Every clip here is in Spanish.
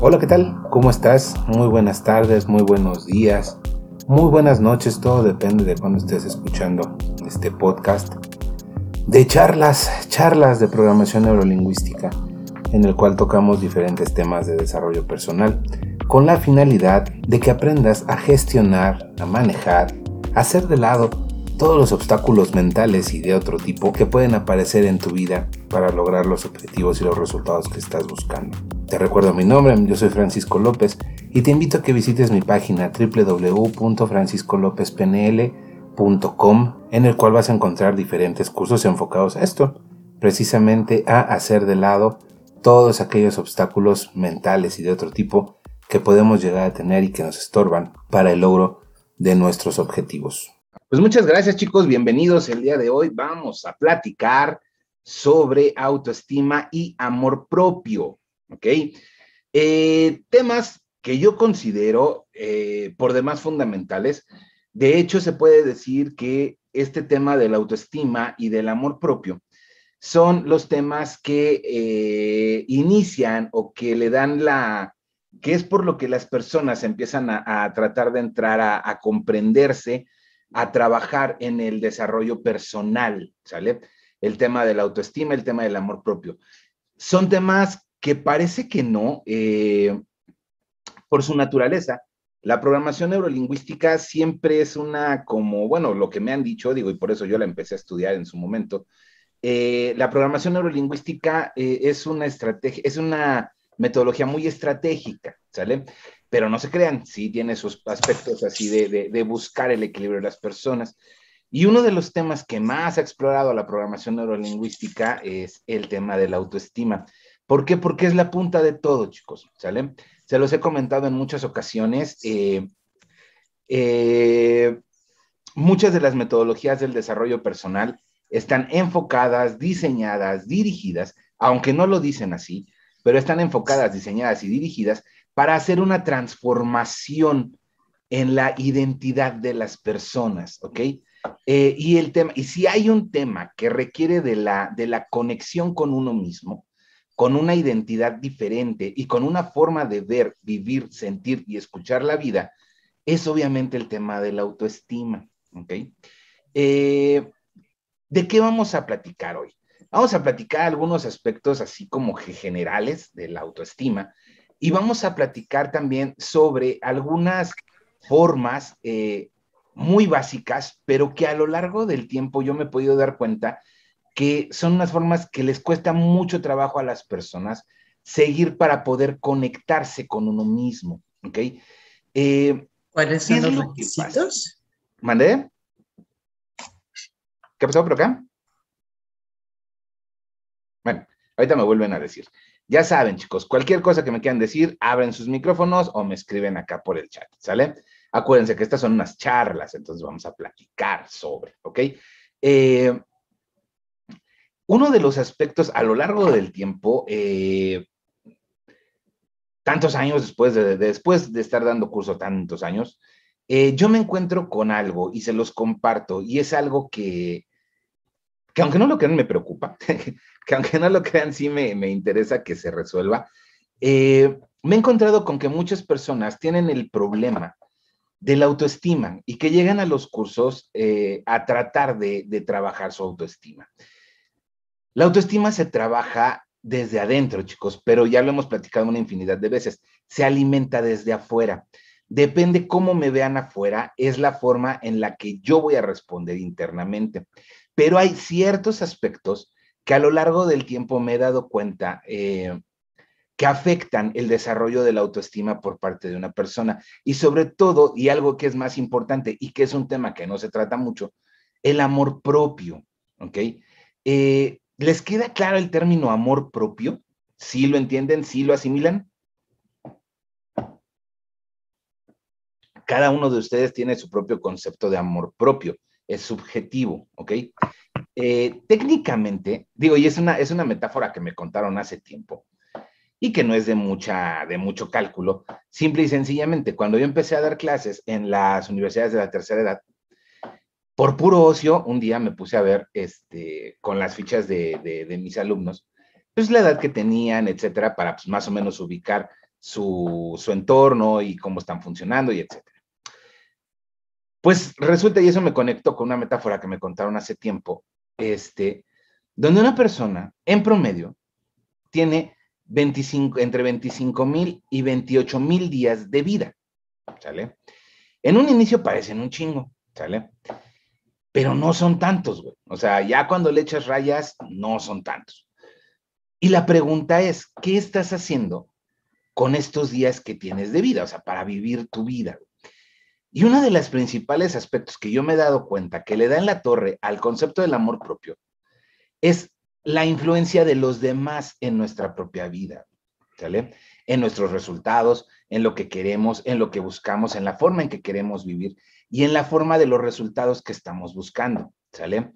Hola, ¿qué tal? ¿Cómo estás? Muy buenas tardes, muy buenos días, muy buenas noches, todo depende de cuando estés escuchando este podcast de charlas, charlas de programación neurolingüística, en el cual tocamos diferentes temas de desarrollo personal, con la finalidad de que aprendas a gestionar, a manejar, a hacer de lado todos los obstáculos mentales y de otro tipo que pueden aparecer en tu vida para lograr los objetivos y los resultados que estás buscando. Te recuerdo mi nombre, yo soy Francisco López y te invito a que visites mi página www.franciscolopezpnl.com en el cual vas a encontrar diferentes cursos enfocados a esto, precisamente a hacer de lado todos aquellos obstáculos mentales y de otro tipo que podemos llegar a tener y que nos estorban para el logro de nuestros objetivos. Pues muchas gracias chicos, bienvenidos el día de hoy. Vamos a platicar sobre autoestima y amor propio. ¿ok? Eh, temas que yo considero eh, por demás fundamentales. De hecho, se puede decir que este tema de la autoestima y del amor propio son los temas que eh, inician o que le dan la, que es por lo que las personas empiezan a, tratar de entrar a, a, comprenderse, a trabajar en el desarrollo personal, ¿sale? El tema de la autoestima, el tema del amor propio. Son temas que parece que no, eh, por su naturaleza. La programación neurolingüística siempre es una, como, bueno, lo que me han dicho, digo, y por eso yo la empecé a estudiar en su momento. Eh, la programación neurolingüística eh, es una estrategia, es una metodología muy estratégica, ¿sale? Pero no se crean, sí tiene sus aspectos así de, de buscar el equilibrio de las personas. Y uno de los temas que más ha explorado la programación neurolingüística es el tema de la autoestima. ¿Por qué? Porque es la punta de todo, chicos, ¿sale? Se los he comentado en muchas ocasiones. Eh, eh, muchas de las metodologías del desarrollo personal están enfocadas, diseñadas, dirigidas, aunque no lo dicen así, pero están enfocadas, diseñadas y dirigidas para hacer una transformación en la identidad de las personas, ¿ok? Eh, y el tema, y si hay un tema que requiere de la, de la conexión con uno mismo, con una identidad diferente y con una forma de ver, vivir, sentir y escuchar la vida, es obviamente el tema de la autoestima. ¿ok? Eh, ¿De qué vamos a platicar hoy? Vamos a platicar algunos aspectos así como generales de la autoestima y vamos a platicar también sobre algunas formas eh, muy básicas, pero que a lo largo del tiempo yo me he podido dar cuenta que son unas formas que les cuesta mucho trabajo a las personas seguir para poder conectarse con uno mismo, ¿ok? Eh, ¿Cuáles son los requisitos? ¿Mandé? ¿Qué pasó por acá? Bueno, ahorita me vuelven a decir. Ya saben, chicos, cualquier cosa que me quieran decir, abren sus micrófonos o me escriben acá por el chat, ¿sale? Acuérdense que estas son unas charlas, entonces vamos a platicar sobre, ¿ok? Eh, uno de los aspectos a lo largo del tiempo, eh, tantos años después de, después de estar dando curso tantos años, eh, yo me encuentro con algo y se los comparto y es algo que, que aunque no lo crean me preocupa, que aunque no lo crean sí me, interesa que se resuelva. Me he encontrado con que muchas personas tienen el problema de la autoestima y que llegan a los cursos a tratar de, de trabajar su autoestima. La autoestima se trabaja desde adentro, chicos, pero ya lo hemos platicado una infinidad de veces. Se alimenta desde afuera. Depende cómo me vean afuera, es la forma en la que yo voy a responder internamente. Pero hay ciertos aspectos que a lo largo del tiempo me he dado cuenta eh, que afectan el desarrollo de la autoestima por parte de una persona. Y sobre todo, y algo que es más importante y que es un tema que no se trata mucho, el amor propio, ¿ok? Eh, ¿Les queda claro el término amor propio? ¿Sí lo entienden? ¿Sí lo asimilan? Cada uno de ustedes tiene su propio concepto de amor propio, es subjetivo, ¿ok? Eh, técnicamente, digo, y es una, es una metáfora que me contaron hace tiempo y que no es de, mucha, de mucho cálculo, simple y sencillamente, cuando yo empecé a dar clases en las universidades de la tercera edad, por puro ocio, un día me puse a ver este, con las fichas de, mis alumnos, pues la edad que tenían, etcétera, para pues, más o menos ubicar su, su entorno y cómo están funcionando y etcétera. Pues resulta, y eso me conectó con una metáfora que me contaron hace tiempo, este, donde una persona, en promedio, tiene 25, entre 25 mil y 28 mil días de vida, ¿sale? En un inicio parecen un chingo, ¿sale? Pero no son tantos, güey. O sea, ya cuando le echas rayas, no son tantos. Y la pregunta es, ¿qué estás haciendo con estos días que tienes de vida? O sea, para vivir tu vida. Y uno de los principales aspectos que yo me he dado cuenta que le da en la torre al concepto del amor propio es la influencia de los demás en nuestra propia vida, ¿sale? En nuestros resultados, en lo que queremos, en lo que buscamos, en la forma en que queremos vivir y en la forma de los resultados que estamos buscando, ¿sale?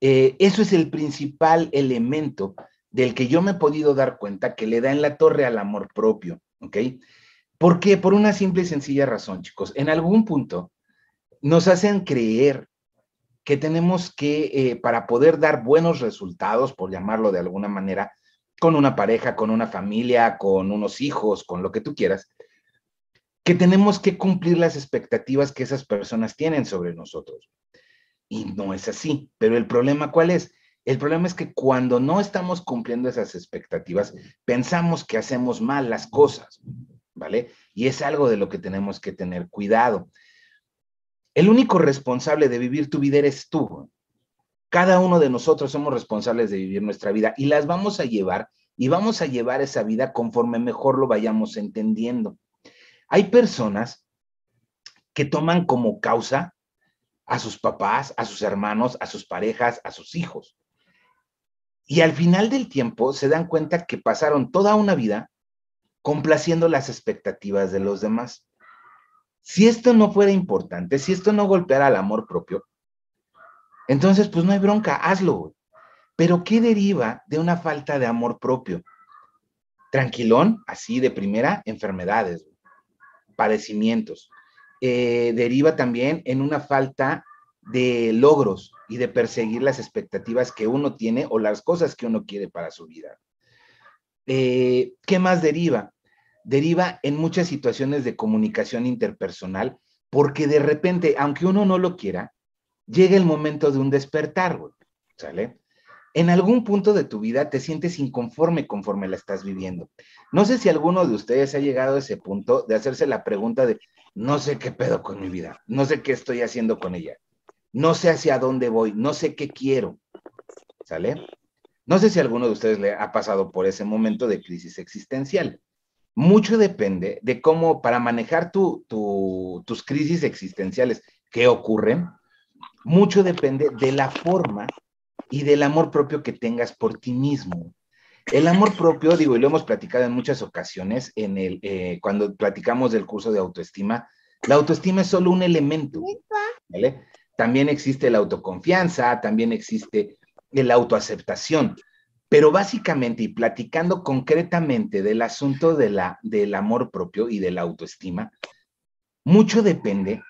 Eh, eso es el principal elemento del que yo me he podido dar cuenta que le da en la torre al amor propio, ¿ok? ¿Por qué? Por una simple y sencilla razón, chicos. En algún punto nos hacen creer que tenemos que, eh, para poder dar buenos resultados, por llamarlo de alguna manera, con una pareja, con una familia, con unos hijos, con lo que tú quieras, que tenemos que cumplir las expectativas que esas personas tienen sobre nosotros. Y no es así. Pero el problema, ¿cuál es? El problema es que cuando no estamos cumpliendo esas expectativas, pensamos que hacemos mal las cosas. ¿vale? Y es algo de lo que tenemos que tener cuidado. El único responsable de vivir tu vida eres tú. Cada uno de nosotros somos responsables de vivir nuestra vida y las vamos a llevar y vamos a llevar esa vida conforme mejor lo vayamos entendiendo. Hay personas que toman como causa a sus papás, a sus hermanos, a sus parejas, a sus hijos. Y al final del tiempo se dan cuenta que pasaron toda una vida complaciendo las expectativas de los demás. Si esto no fuera importante, si esto no golpeara al amor propio, entonces pues no hay bronca, hazlo. Pero ¿qué deriva de una falta de amor propio? Tranquilón, así de primera, enfermedades, padecimientos. Eh, deriva también en una falta de logros y de perseguir las expectativas que uno tiene o las cosas que uno quiere para su vida. Eh, ¿Qué más deriva? Deriva en muchas situaciones de comunicación interpersonal, porque de repente, aunque uno no lo quiera, llega el momento de un despertar, ¿sale? En algún punto de tu vida te sientes inconforme conforme la estás viviendo. No sé si alguno de ustedes ha llegado a ese punto de hacerse la pregunta de, no sé qué pedo con mi vida, no sé qué estoy haciendo con ella, no sé hacia dónde voy, no sé qué quiero, ¿sale? No sé si alguno de ustedes le ha pasado por ese momento de crisis existencial. Mucho depende de cómo, para manejar tus crisis existenciales que ocurren, mucho depende de la forma y del amor propio que tengas por ti mismo. El amor propio, digo, y lo hemos platicado en muchas ocasiones, en el, eh, cuando platicamos del curso de autoestima, la autoestima es solo un elemento, ¿vale? También existe la autoconfianza, también existe la autoaceptación. Pero básicamente y platicando concretamente del asunto de la, del amor propio y de la autoestima, mucho depende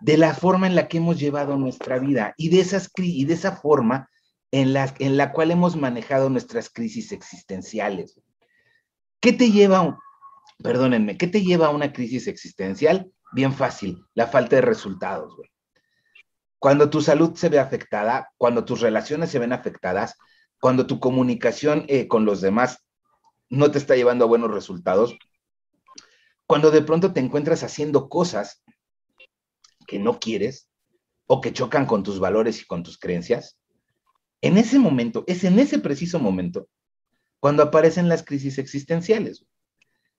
de la forma en la que hemos llevado nuestra vida y de, esas, y de esa forma en la, en la cual hemos manejado nuestras crisis existenciales. ¿Qué te lleva, perdónenme, qué te lleva a una crisis existencial? Bien fácil, la falta de resultados. Cuando tu salud se ve afectada, cuando tus relaciones se ven afectadas, cuando tu comunicación eh, con los demás no te está llevando a buenos resultados, cuando de pronto te encuentras haciendo cosas que no quieres o que chocan con tus valores y con tus creencias, en ese momento, es en ese preciso momento, cuando aparecen las crisis existenciales.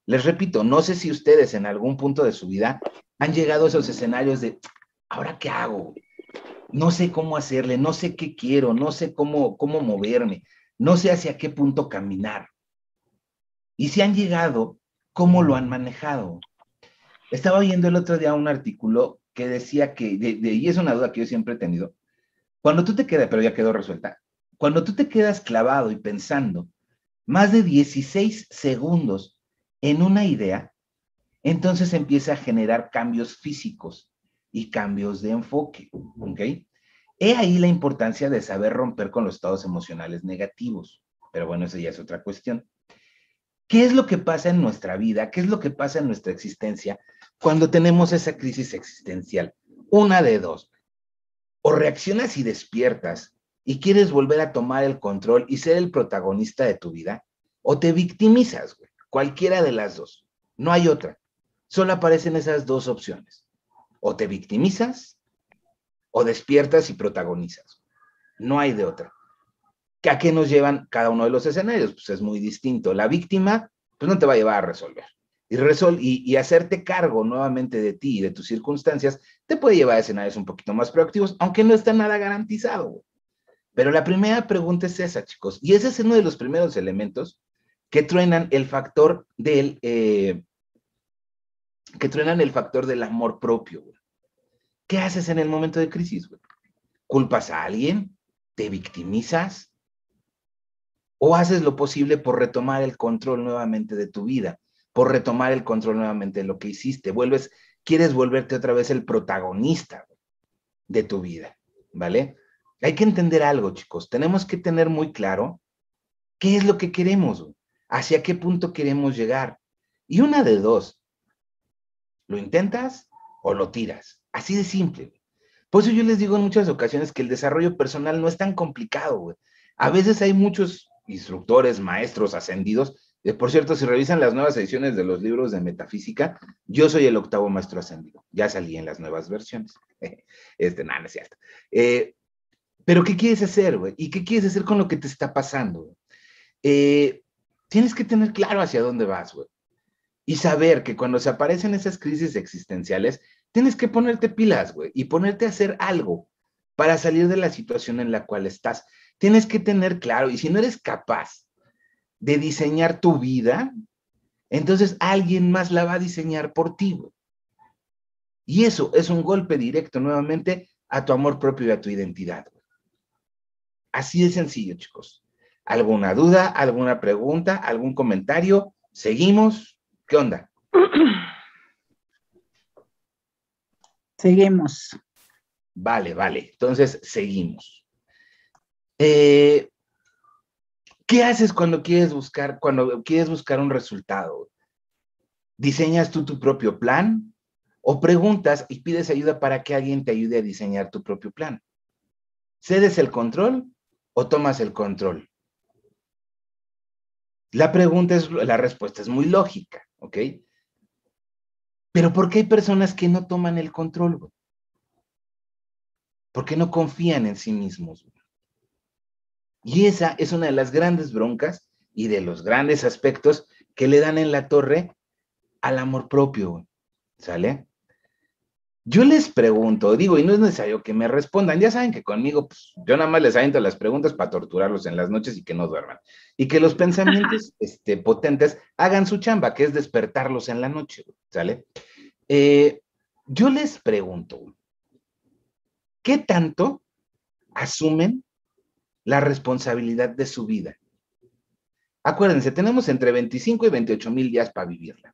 Les repito, no sé si ustedes en algún punto de su vida han llegado a esos escenarios de, ¿ahora qué hago? No sé cómo hacerle, no sé qué quiero, no sé cómo, cómo moverme, no sé hacia qué punto caminar. Y si han llegado, ¿cómo lo han manejado? Estaba viendo el otro día un artículo que decía que, y es una duda que yo siempre he tenido, cuando tú te quedas, pero ya quedó resuelta, cuando tú te quedas clavado y pensando más de 16 segundos en una idea, entonces empieza a generar cambios físicos y cambios de enfoque, ¿ok? He ahí la importancia de saber romper con los estados emocionales negativos, pero bueno, eso ya es otra cuestión. ¿Qué es lo que pasa en nuestra vida? ¿Qué es lo que pasa en nuestra existencia cuando tenemos esa crisis existencial? Una de dos. O reaccionas y despiertas y quieres volver a tomar el control y ser el protagonista de tu vida, o te victimizas, güey. Cualquiera de las dos. No hay otra. Solo aparecen esas dos opciones. O te victimizas o despiertas y protagonizas. No hay de otra. ¿A qué nos llevan cada uno de los escenarios? Pues es muy distinto. La víctima, pues no te va a llevar a resolver. Y, resol y, hacerte cargo nuevamente de ti y de tus circunstancias te puede llevar a escenarios un poquito más proactivos, aunque no está nada garantizado. Pero la primera pregunta es esa, chicos. Y ese es uno de los primeros elementos que truenan el factor del, eh, que truenan el factor del amor propio. ¿Qué haces en el momento de crisis? ¿Culpas a alguien? ¿Te victimizas? ¿O haces lo posible por retomar el control nuevamente de tu vida? Por retomar el control nuevamente de lo que hiciste. Vuelves, quieres volverte otra vez el protagonista de tu vida, ¿vale? Hay que entender algo, chicos. Tenemos que tener muy claro qué es lo que queremos, hacia qué punto queremos llegar. Y una de dos, ¿lo intentas o lo tiras? Así de simple. Por eso yo les digo en muchas ocasiones que el desarrollo personal no es tan complicado. A veces hay muchos instructores, maestros ascendidos. Eh, por cierto, si revisan las nuevas ediciones de los libros de metafísica, yo soy el octavo maestro ascendido. Ya salí en las nuevas versiones. Este, nada, no es cierto. Eh, pero, ¿qué quieres hacer, güey? ¿Y qué quieres hacer con lo que te está pasando? Eh, tienes que tener claro hacia dónde vas, güey. Y saber que cuando se aparecen esas crisis existenciales, tienes que ponerte pilas, güey, y ponerte a hacer algo para salir de la situación en la cual estás. Tienes que tener claro, y si no eres capaz de diseñar tu vida, entonces alguien más la va a diseñar por ti, güey. Y eso es un golpe directo nuevamente a tu amor propio y a tu identidad. Así de sencillo, chicos. ¿Alguna duda, alguna pregunta, algún comentario? ¿Seguimos? ¿Qué onda? Seguimos. Vale, vale. Entonces, seguimos. Eh, ¿Qué haces cuando quieres buscar, cuando quieres buscar un resultado? ¿Diseñas tú tu propio plan? ¿O preguntas y pides ayuda para que alguien te ayude a diseñar tu propio plan? ¿Cedes el control o tomas el control? La pregunta es, la respuesta es muy lógica, ¿ok? Pero ¿por qué hay personas que no toman el control? Güey? Porque no confían en sí mismos. Y esa es una de las grandes broncas y de los grandes aspectos que le dan en la torre al amor propio. ¿Sale? Yo les pregunto, digo, y no es necesario que me respondan, ya saben que conmigo, pues, yo nada más les aviento las preguntas para torturarlos en las noches y que no duerman. Y que los pensamientos este, potentes hagan su chamba, que es despertarlos en la noche, ¿sale? Eh, yo les pregunto, ¿qué tanto asumen la responsabilidad de su vida? Acuérdense, tenemos entre 25 y 28 mil días para vivirla.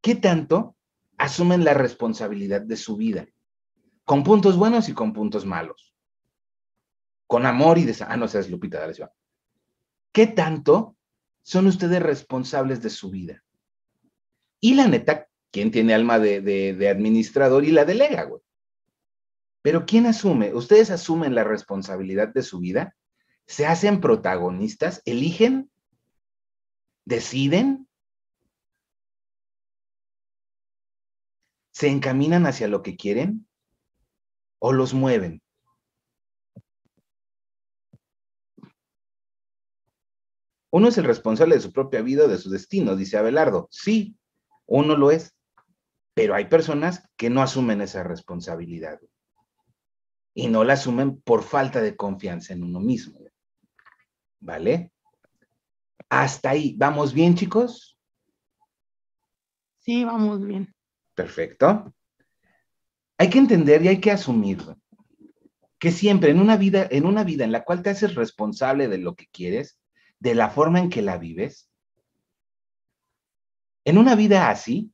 ¿Qué tanto asumen la responsabilidad de su vida, con puntos buenos y con puntos malos, con amor y de... Ah, no seas Lupita, dale, ¿Qué tanto son ustedes responsables de su vida? Y la neta, ¿quién tiene alma de, de administrador y la delega, güey? Pero ¿quién asume? ¿Ustedes asumen la responsabilidad de su vida? ¿Se hacen protagonistas? ¿Eligen? ¿Deciden? Se encaminan hacia lo que quieren o los mueven. Uno es el responsable de su propia vida o de su destino, dice Abelardo. Sí, uno lo es, pero hay personas que no asumen esa responsabilidad y no la asumen por falta de confianza en uno mismo. ¿Vale? Hasta ahí. ¿Vamos bien, chicos? Sí, vamos bien. Perfecto. Hay que entender y hay que asumir que siempre en una vida, en una vida en la cual te haces responsable de lo que quieres, de la forma en que la vives, en una vida así,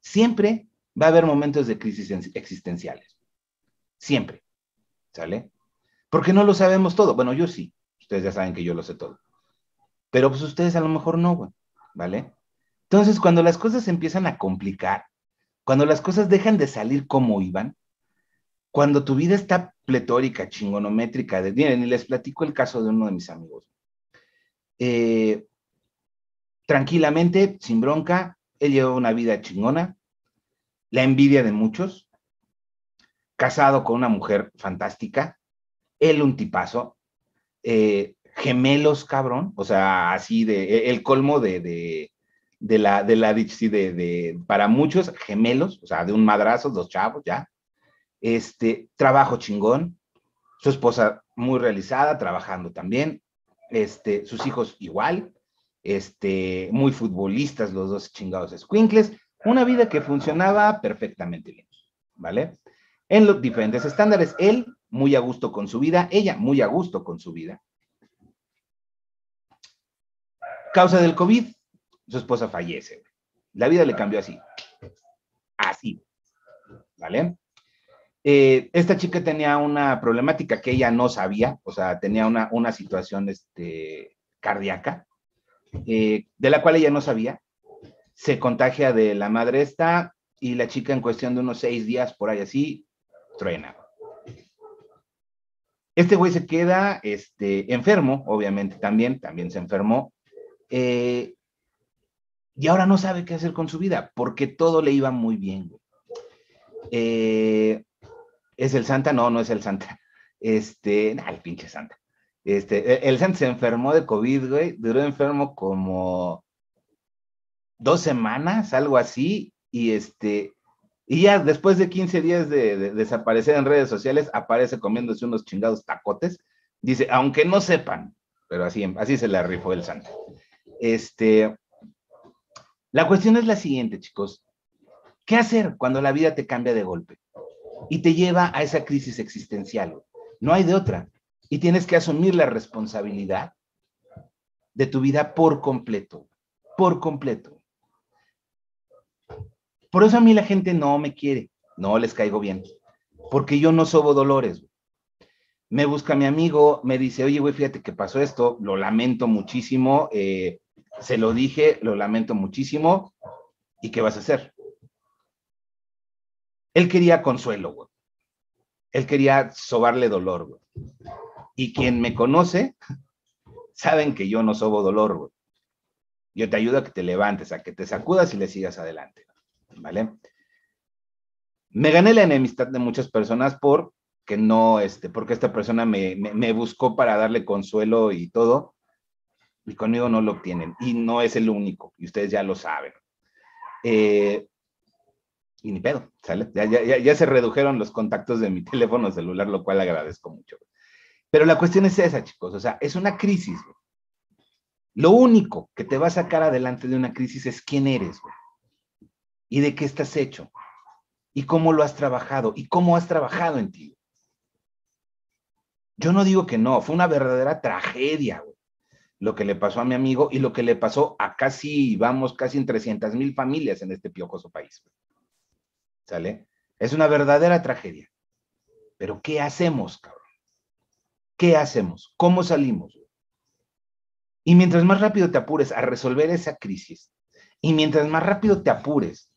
siempre va a haber momentos de crisis existenciales. Siempre. ¿Sale? Porque no lo sabemos todo. Bueno, yo sí. Ustedes ya saben que yo lo sé todo. pero pues ustedes a lo mejor no, ¿vale? Entonces, cuando las cosas se empiezan a complicar, cuando las cosas dejan de salir como iban, cuando tu vida está pletórica, chingonométrica, de, miren, y les platico el caso de uno de mis amigos. Eh, tranquilamente, sin bronca, él lleva una vida chingona, la envidia de muchos, casado con una mujer fantástica, él un tipazo, eh, gemelos, cabrón, o sea, así de, e, el colmo de, de, de la, de la, de, de, para muchos, gemelos, o sea, de un madrazo, dos chavos, ya, este, trabajo chingón, su esposa muy realizada, trabajando también, este, sus hijos igual, este, muy futbolistas, los dos chingados squinkles, una vida que funcionaba perfectamente bien, ¿vale? En los diferentes estándares, él muy a gusto con su vida, ella muy a gusto con su vida. Causa del COVID, su esposa fallece. La vida le cambió así. Así. ¿Vale? Eh, esta chica tenía una problemática que ella no sabía, o sea, tenía una, una situación este, cardíaca, eh, de la cual ella no sabía. Se contagia de la madre esta y la chica en cuestión de unos seis días por ahí así, truena. Este güey se queda este, enfermo, obviamente también, también se enfermó. Eh, y ahora no sabe qué hacer con su vida, porque todo le iba muy bien. Eh, ¿Es el Santa? No, no es el Santa. Este, nah, el pinche Santa. Este, e, el Santa se enfermó de COVID, güey, duró enfermo como dos semanas, algo así, y este, y ya después de 15 días de, desaparecer en redes sociales, aparece comiéndose unos chingados tacotes. Dice, aunque no sepan, pero así, así se le rifó el santo. Este, la cuestión es la siguiente, chicos. ¿Qué hacer cuando la vida te cambia de golpe y te lleva a esa crisis existencial? No hay de otra. Y tienes que asumir la responsabilidad de tu vida por completo, por completo. Por eso a mí la gente no me quiere, no les caigo bien, porque yo no sobo dolores. Me busca mi amigo, me dice, oye, güey, fíjate que pasó esto, lo lamento muchísimo, eh, se lo dije, lo lamento muchísimo, ¿y qué vas a hacer? Él quería consuelo, güey. Él quería sobarle dolor, güey. Y quien me conoce, saben que yo no sobo dolor, güey. Yo te ayudo a que te levantes, a que te sacudas y le sigas adelante. ¿vale? Me gané la enemistad de muchas personas por que no, este, porque esta persona me, buscó para darle consuelo y todo, y conmigo no lo obtienen, y no es el único, y ustedes ya lo saben. Eh, y ni pedo, ¿sale? Ya, se redujeron los contactos de mi teléfono celular, lo cual agradezco mucho. Pero la cuestión es esa, chicos, o sea, es una crisis. Lo único que te va a sacar adelante de una crisis es quién eres, güey y de qué estás hecho y cómo lo has trabajado y cómo has trabajado en ti. Yo no digo que no, fue una verdadera tragedia lo que le pasó a mi amigo y lo que le pasó a casi, vamos, casi en 300 mil familias en este piojoso país. ¿Sale? Es una verdadera tragedia. Pero ¿qué hacemos, cabrón? ¿Qué hacemos? ¿Cómo salimos? Y mientras más rápido te apures a resolver esa crisis, y mientras más rápido te apures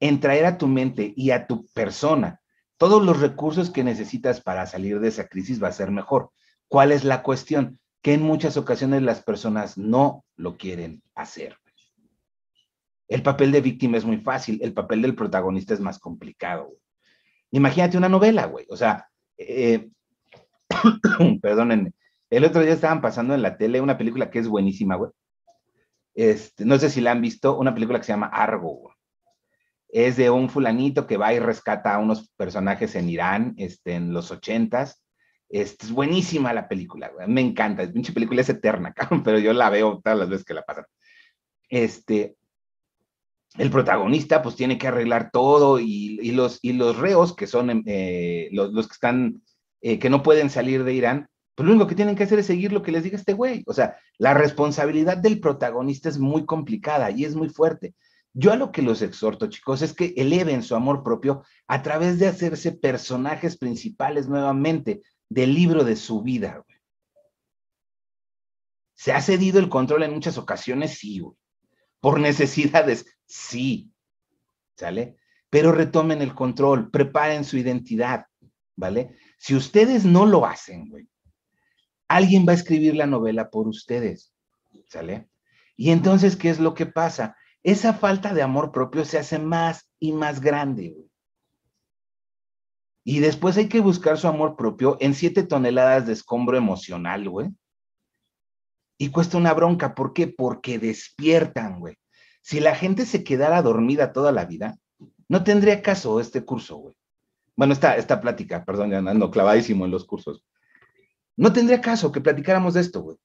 en traer a tu mente y a tu persona todos los recursos que necesitas para salir de esa crisis va a ser mejor. ¿Cuál es la cuestión? Que en muchas ocasiones las personas no lo quieren hacer. El papel de víctima es muy fácil, el papel del protagonista es más complicado. Imagínate una novela, güey. O sea, eh, perdónenme, el otro día estaban pasando en la tele una película que es buenísima, güey. Este, no sé si la han visto, una película que se llama Argo, es de un fulanito que va y rescata a unos personajes en Irán, este, en los ochentas. Este, es buenísima la película, me encanta, es pinche película es eterna, pero yo la veo todas las veces que la pasan. Este, el protagonista pues tiene que arreglar todo y, los, y los reos que son eh, los, los, que están, eh, que no pueden salir de Irán, pues lo único que tienen que hacer es seguir lo que les diga este güey. O sea, la responsabilidad del protagonista es muy complicada y es muy fuerte. Yo a lo que los exhorto, chicos, es que eleven su amor propio a través de hacerse personajes principales nuevamente del libro de su vida. ¿Se ha cedido el control en muchas ocasiones? Sí, güey. Por necesidades, sí. ¿Sale? Pero retomen el control, preparen su identidad, ¿vale? Si ustedes no lo hacen, güey, alguien va a escribir la novela por ustedes, ¿sale? Y entonces, ¿qué es lo que pasa? Esa falta de amor propio se hace más y más grande, güey. Y después hay que buscar su amor propio en siete toneladas de escombro emocional, güey. Y cuesta una bronca. ¿Por qué? Porque despiertan, güey. Si la gente se quedara dormida toda la vida, no tendría caso este curso, güey. Bueno, esta, esta plática, perdón, ya ando clavadísimo en los cursos. No tendría caso que platicáramos de esto, güey.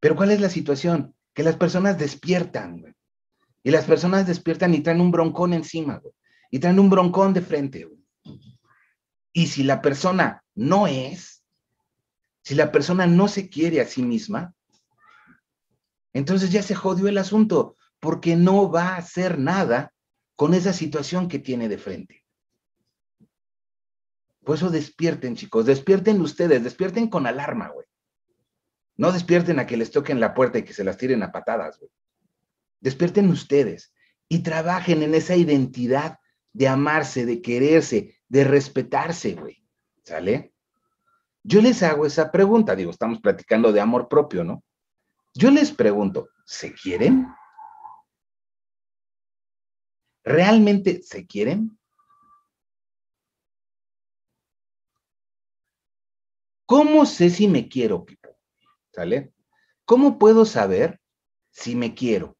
Pero ¿cuál es la situación? Que las personas despiertan, güey. Y las personas despiertan y traen un broncón encima, güey. Y traen un broncón de frente, güey. Y si la persona no es, si la persona no se quiere a sí misma, entonces ya se jodió el asunto, porque no va a hacer nada con esa situación que tiene de frente. Por eso despierten, chicos, despierten ustedes, despierten con alarma, güey. No despierten a que les toquen la puerta y que se las tiren a patadas, güey. Despierten ustedes y trabajen en esa identidad de amarse, de quererse, de respetarse, güey. ¿Sale? Yo les hago esa pregunta, digo, estamos platicando de amor propio, ¿no? Yo les pregunto, ¿se quieren? ¿Realmente se quieren? ¿Cómo sé si me quiero, Pipo? ¿Sale? ¿Cómo puedo saber si me quiero?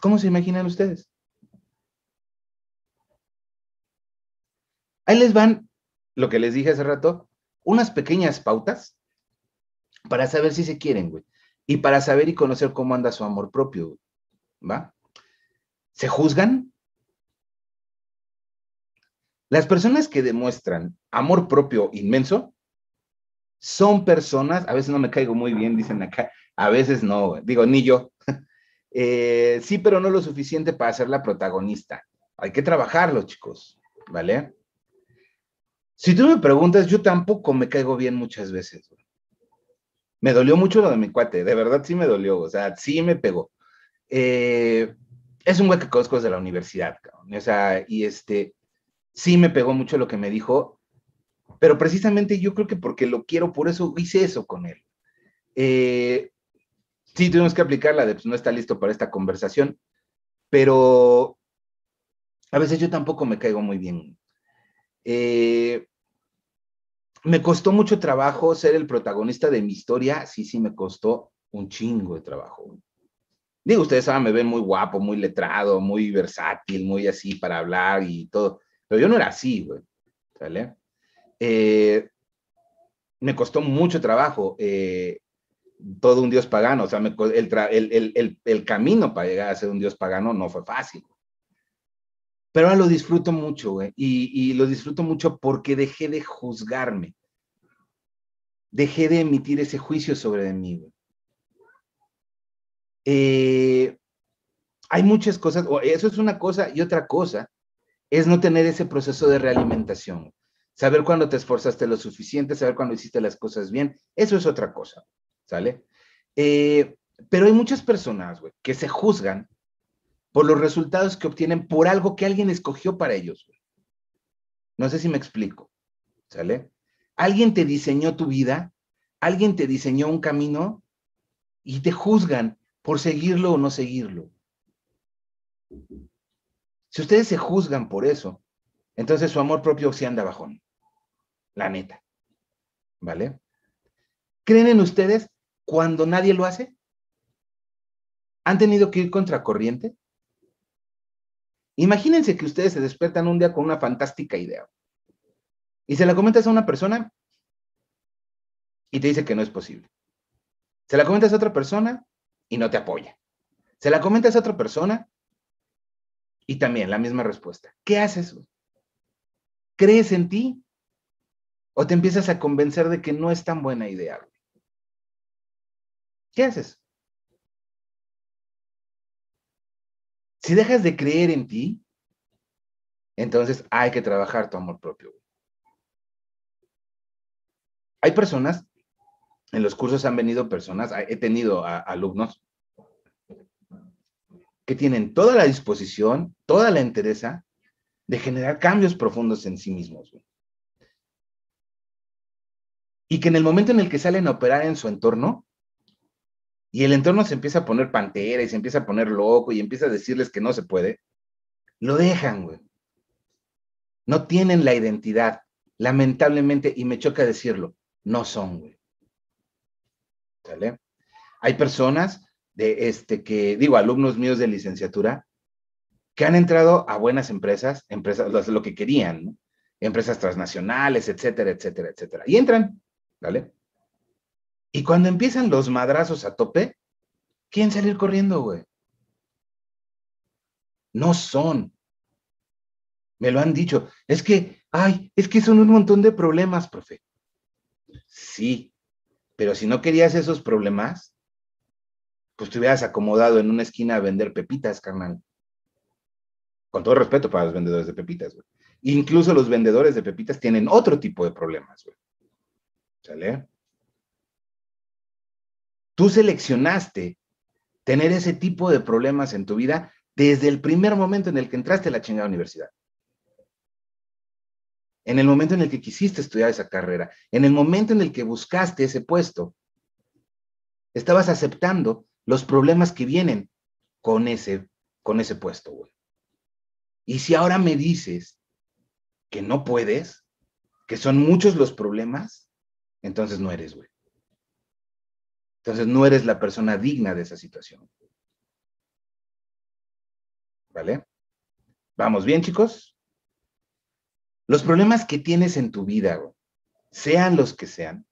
¿Cómo se imaginan ustedes? Ahí les van lo que les dije hace rato, unas pequeñas pautas para saber si se quieren, güey. Y para saber y conocer cómo anda su amor propio, ¿va? ¿Se juzgan? Las personas que demuestran amor propio inmenso son personas, a veces no me caigo muy bien, dicen acá, a veces no, digo, ni yo. Eh, sí, pero no lo suficiente para ser la protagonista. Hay que trabajarlo, chicos, ¿vale? Si tú me preguntas, yo tampoco me caigo bien muchas veces. Me dolió mucho lo de mi cuate, de verdad sí me dolió, o sea, sí me pegó. Eh, es un güey que conozco desde la universidad, cabrón. O sea, y este, sí me pegó mucho lo que me dijo, pero precisamente yo creo que porque lo quiero, por eso hice eso con él. Eh, sí, tuvimos que aplicarla de, pues no está listo para esta conversación, pero a veces yo tampoco me caigo muy bien. Eh, me costó mucho trabajo ser el protagonista de mi historia, sí, sí, me costó un chingo de trabajo. Digo, ustedes saben, me ven muy guapo, muy letrado, muy versátil, muy así para hablar y todo, pero yo no era así, güey, ¿sale? Eh, me costó mucho trabajo eh, todo un dios pagano, o sea, el, el, camino para llegar a ser un dios pagano no fue fácil. Pero ahora lo disfruto mucho, güey, y, y lo disfruto mucho porque dejé de juzgarme dejé de emitir ese juicio sobre mí. Eh, hay muchas cosas, eso es una cosa y otra cosa es no tener ese proceso de realimentación. Saber cuándo te esforzaste lo suficiente, saber cuándo hiciste las cosas bien, eso es otra cosa, ¿sale? Eh, pero hay muchas personas, güey, que se juzgan por los resultados que obtienen por algo que alguien escogió para ellos. No sé si me explico, ¿sale? Alguien te diseñó tu vida, alguien te diseñó un camino y te juzgan por seguirlo o no seguirlo. Si ustedes se juzgan por eso, entonces su amor propio se anda bajón. La neta. ¿Vale? ¿Creen en ustedes cuando nadie lo hace? ¿Han tenido que ir contra corriente? Imagínense que ustedes se despiertan un día con una fantástica idea y se la comentas a una persona y te dice que no es posible. Se la comentas a otra persona y no te apoya. Se la comentas a otra persona y también la misma respuesta. ¿Qué haces? ¿Crees en ti? ¿O te empiezas a convencer de que no es tan buena idea? ¿Qué haces? Si dejas de creer en ti, entonces hay que trabajar tu amor propio. Hay personas en los cursos han venido personas, he tenido alumnos que tienen toda la disposición, toda la entereza de generar cambios profundos en sí mismos. Y que en el momento en el que salen a operar en su entorno, y el entorno se empieza a poner pantera y se empieza a poner loco y empieza a decirles que no se puede, lo dejan, güey. No tienen la identidad. Lamentablemente, y me choca decirlo, no son, güey. ¿Sale? Hay personas de este que, digo, alumnos míos de licenciatura, que han entrado a buenas empresas, empresas, lo que querían, ¿no? empresas transnacionales, etcétera, etcétera, etcétera. Y entran, ¿vale? Y cuando empiezan los madrazos a tope, ¿quién salir corriendo, güey? No son. Me lo han dicho. Es que, ay, es que son un montón de problemas, profe. Sí, pero si no querías esos problemas, pues te hubieras acomodado en una esquina a vender pepitas, carnal. Con todo respeto para los vendedores de pepitas, güey. Incluso los vendedores de pepitas tienen otro tipo de problemas, güey. ¿Sale? Tú seleccionaste tener ese tipo de problemas en tu vida desde el primer momento en el que entraste a la chingada universidad. En el momento en el que quisiste estudiar esa carrera, en el momento en el que buscaste ese puesto, estabas aceptando los problemas que vienen con ese, con ese puesto, güey. Y si ahora me dices que no puedes, que son muchos los problemas, entonces no eres, güey. Entonces no eres la persona digna de esa situación. ¿Vale? ¿Vamos bien, chicos? Los problemas que tienes en tu vida, sean los que sean,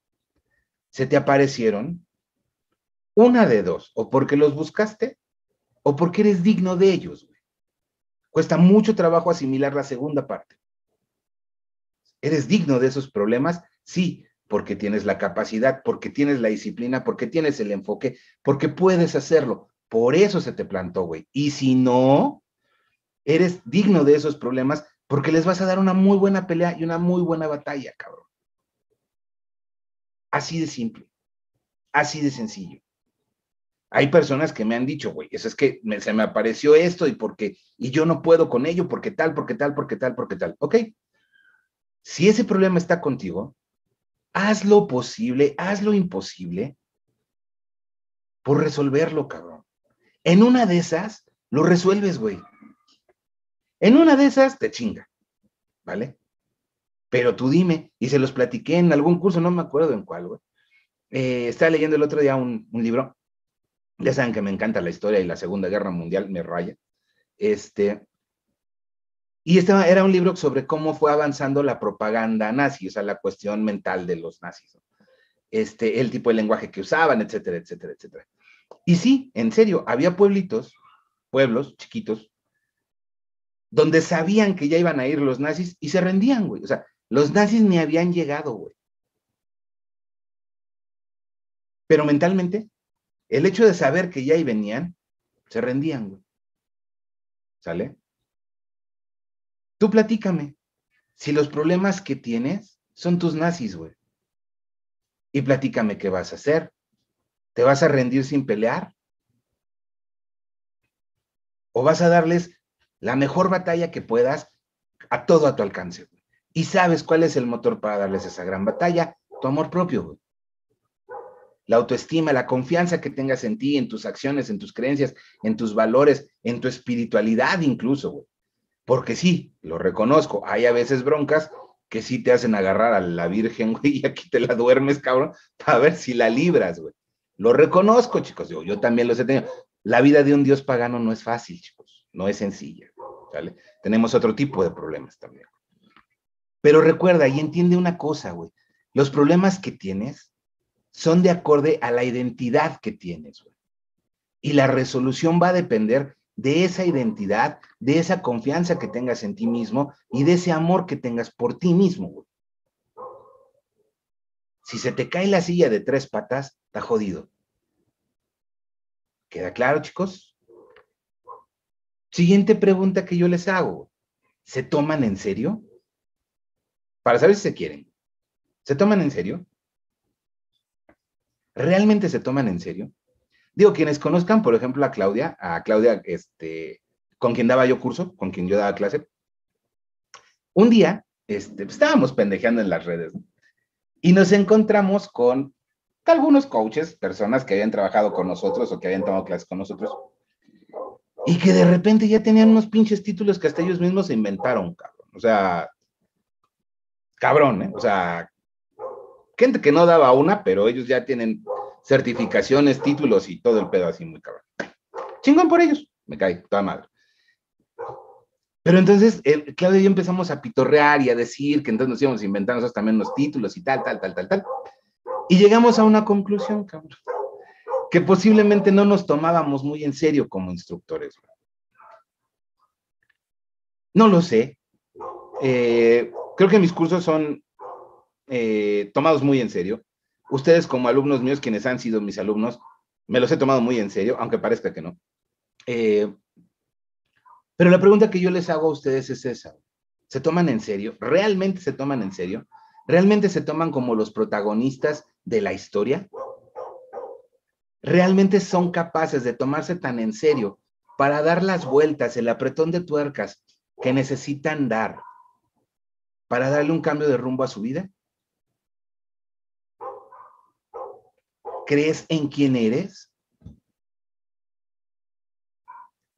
se te aparecieron una de dos, o porque los buscaste o porque eres digno de ellos. Cuesta mucho trabajo asimilar la segunda parte. ¿Eres digno de esos problemas? Sí, porque tienes la capacidad, porque tienes la disciplina, porque tienes el enfoque, porque puedes hacerlo. Por eso se te plantó, güey. Y si no, eres digno de esos problemas porque les vas a dar una muy buena pelea y una muy buena batalla, cabrón. Así de simple. Así de sencillo. Hay personas que me han dicho, güey, eso es que se me apareció esto y porque, y yo no puedo con ello, porque tal, porque tal, porque tal, porque tal. Ok. Si ese problema está contigo, haz lo posible, haz lo imposible por resolverlo, cabrón. En una de esas, lo resuelves, güey. En una de esas, te chinga, ¿vale? Pero tú dime, y se los platiqué en algún curso, no me acuerdo en cuál, güey. Eh, estaba leyendo el otro día un, un, libro, ya saben que me encanta la historia y la Segunda Guerra Mundial me raya. Este, y estaba, era un libro sobre cómo fue avanzando la propaganda nazi, o sea, la cuestión mental de los nazis, este, el tipo de lenguaje que usaban, etcétera, etcétera, etcétera. Y sí, en serio, había pueblitos, pueblos chiquitos, donde sabían que ya iban a ir los nazis y se rendían, güey. O sea, los nazis ni habían llegado, güey. Pero mentalmente, el hecho de saber que ya ahí venían, se rendían, güey. ¿Sale? Tú platícame si los problemas que tienes son tus nazis, güey. Y platícame qué vas a hacer. ¿Te vas a rendir sin pelear? ¿O vas a darles la mejor batalla que puedas a todo a tu alcance? Güey? Y sabes cuál es el motor para darles esa gran batalla, tu amor propio, güey. La autoestima, la confianza que tengas en ti, en tus acciones, en tus creencias, en tus valores, en tu espiritualidad incluso, güey. Porque sí, lo reconozco, hay a veces broncas que sí te hacen agarrar a la Virgen, güey, y aquí te la duermes, cabrón, para ver si la libras, güey. Lo reconozco, chicos, yo, también los he tenido. La vida de un Dios pagano no es fácil, chicos, no es sencilla. Tenemos otro tipo de problemas también. Pero recuerda y entiende una cosa, güey. Los problemas que tienes son de acorde a la identidad que tienes, güey. Y la resolución va a depender de esa identidad, de esa confianza que tengas en ti mismo y de ese amor que tengas por ti mismo. Si se te cae la silla de tres patas, está jodido. ¿Queda claro, chicos? Siguiente pregunta que yo les hago. ¿Se toman en serio? Para saber si se quieren. ¿Se toman en serio? ¿realmente se toman en serio? Digo, quienes conozcan, por ejemplo, a Claudia, a Claudia, este, con quien daba yo curso, con quien yo daba clase, un día este, pues, estábamos pendejeando en las redes y nos encontramos con algunos coaches, personas que habían trabajado con nosotros o que habían tomado clases con nosotros, y que de repente ya tenían unos pinches títulos que hasta ellos mismos se inventaron, cabrón. O sea, cabrón, ¿eh? O sea, gente que no daba una, pero ellos ya tienen certificaciones, títulos y todo el pedo así muy cabrón. Chingón por ellos, me cae, toda madre. Pero entonces, eh, Claudia y yo empezamos a pitorrear y a decir que entonces nos íbamos a inventar nosotros también los títulos y tal, tal, tal, tal, tal. Y llegamos a una conclusión, cabrón, que posiblemente no nos tomábamos muy en serio como instructores. No lo sé. Eh, creo que mis cursos son eh, tomados muy en serio. Ustedes como alumnos míos, quienes han sido mis alumnos, me los he tomado muy en serio, aunque parezca que no. Eh, pero la pregunta que yo les hago a ustedes es esa. ¿Se toman en serio? ¿Realmente se toman en serio? ¿Realmente se toman como los protagonistas de la historia? ¿Realmente son capaces de tomarse tan en serio para dar las vueltas, el apretón de tuercas que necesitan dar para darle un cambio de rumbo a su vida? ¿Crees en quién eres?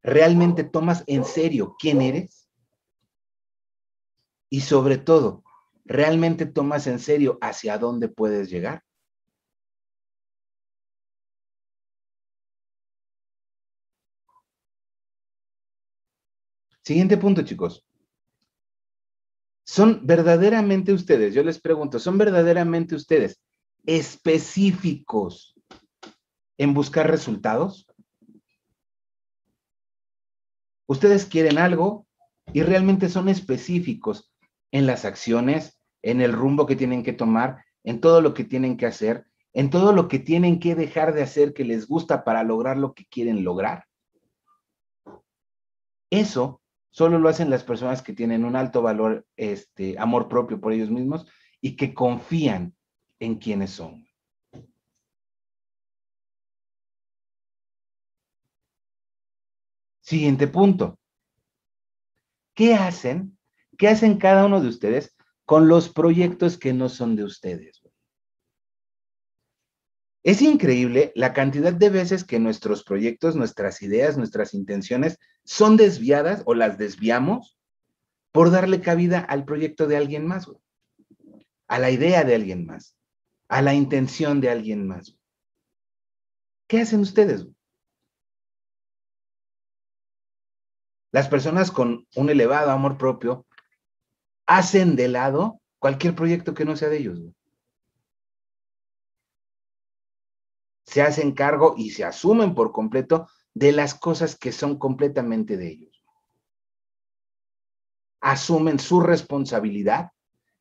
¿Realmente tomas en serio quién eres? Y sobre todo, ¿realmente tomas en serio hacia dónde puedes llegar? Siguiente punto, chicos. ¿Son verdaderamente ustedes, yo les pregunto, ¿son verdaderamente ustedes específicos en buscar resultados? Ustedes quieren algo y realmente son específicos en las acciones, en el rumbo que tienen que tomar, en todo lo que tienen que hacer, en todo lo que tienen que dejar de hacer que les gusta para lograr lo que quieren lograr. Eso solo lo hacen las personas que tienen un alto valor, este, amor propio por ellos mismos y que confían en quienes son. Siguiente punto. ¿Qué hacen? ¿Qué hacen cada uno de ustedes con los proyectos que no son de ustedes? Es increíble la cantidad de veces que nuestros proyectos, nuestras ideas, nuestras intenciones son desviadas o las desviamos por darle cabida al proyecto de alguien más, a la idea de alguien más, a la intención de alguien más. ¿Qué hacen ustedes? Las personas con un elevado amor propio hacen de lado cualquier proyecto que no sea de ellos. Se hacen cargo y se asumen por completo de las cosas que son completamente de ellos. Asumen su responsabilidad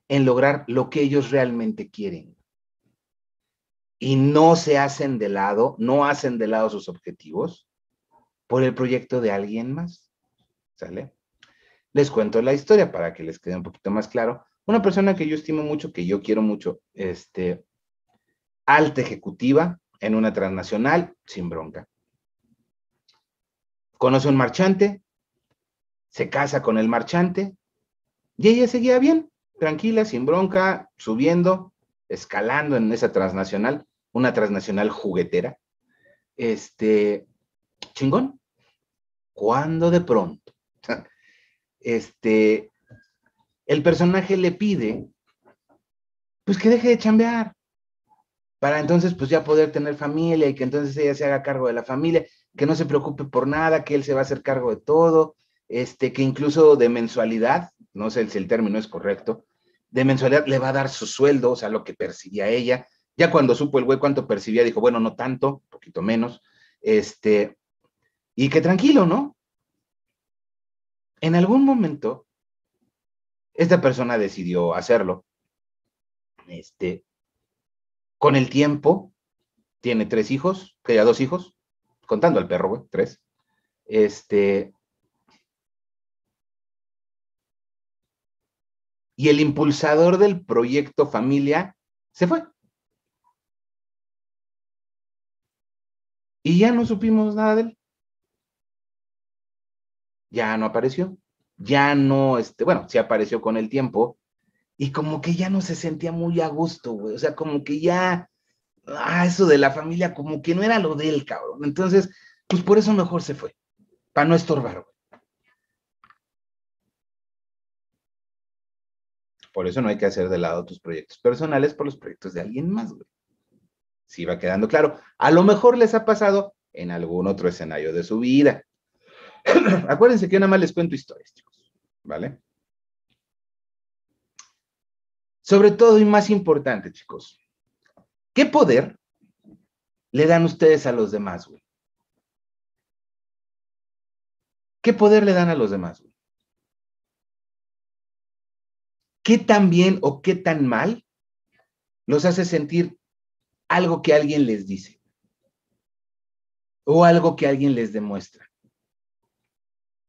en lograr lo que ellos realmente quieren. Y no se hacen de lado, no hacen de lado sus objetivos por el proyecto de alguien más. ¿Sale? Les cuento la historia para que les quede un poquito más claro. Una persona que yo estimo mucho, que yo quiero mucho, este, alta ejecutiva en una transnacional, sin bronca. Conoce un marchante, se casa con el marchante y ella seguía bien, tranquila, sin bronca, subiendo, escalando en esa transnacional, una transnacional juguetera. Este, chingón. Cuando de pronto este, el personaje le pide, pues que deje de chambear, para entonces pues ya poder tener familia y que entonces ella se haga cargo de la familia, que no se preocupe por nada, que él se va a hacer cargo de todo, este, que incluso de mensualidad, no sé si el término es correcto, de mensualidad le va a dar su sueldo, o sea, lo que percibía ella. Ya cuando supo el güey cuánto percibía, dijo, bueno, no tanto, poquito menos, este, y que tranquilo, ¿no? en algún momento, esta persona decidió hacerlo. Este, con el tiempo, tiene tres hijos, que ya dos hijos, contando al perro, güey, tres. Este, y el impulsador del proyecto familia se fue. Y ya no supimos nada de él. Ya no apareció. Ya no, este, bueno, sí apareció con el tiempo. Y como que ya no se sentía muy a gusto, güey. O sea, como que ya, ah, eso de la familia, como que no era lo de él, cabrón. Entonces, pues por eso mejor se fue. Para no estorbar, güey. Por eso no hay que hacer de lado tus proyectos personales por los proyectos de alguien más, güey. Si va quedando claro. A lo mejor les ha pasado en algún otro escenario de su vida. Acuérdense que nada más les cuento historias, chicos. ¿Vale? Sobre todo y más importante, chicos. ¿Qué poder le dan ustedes a los demás, güey? ¿Qué poder le dan a los demás, güey? ¿qué tan bien o qué tan mal los hace sentir algo que alguien les dice? O algo que alguien les demuestra.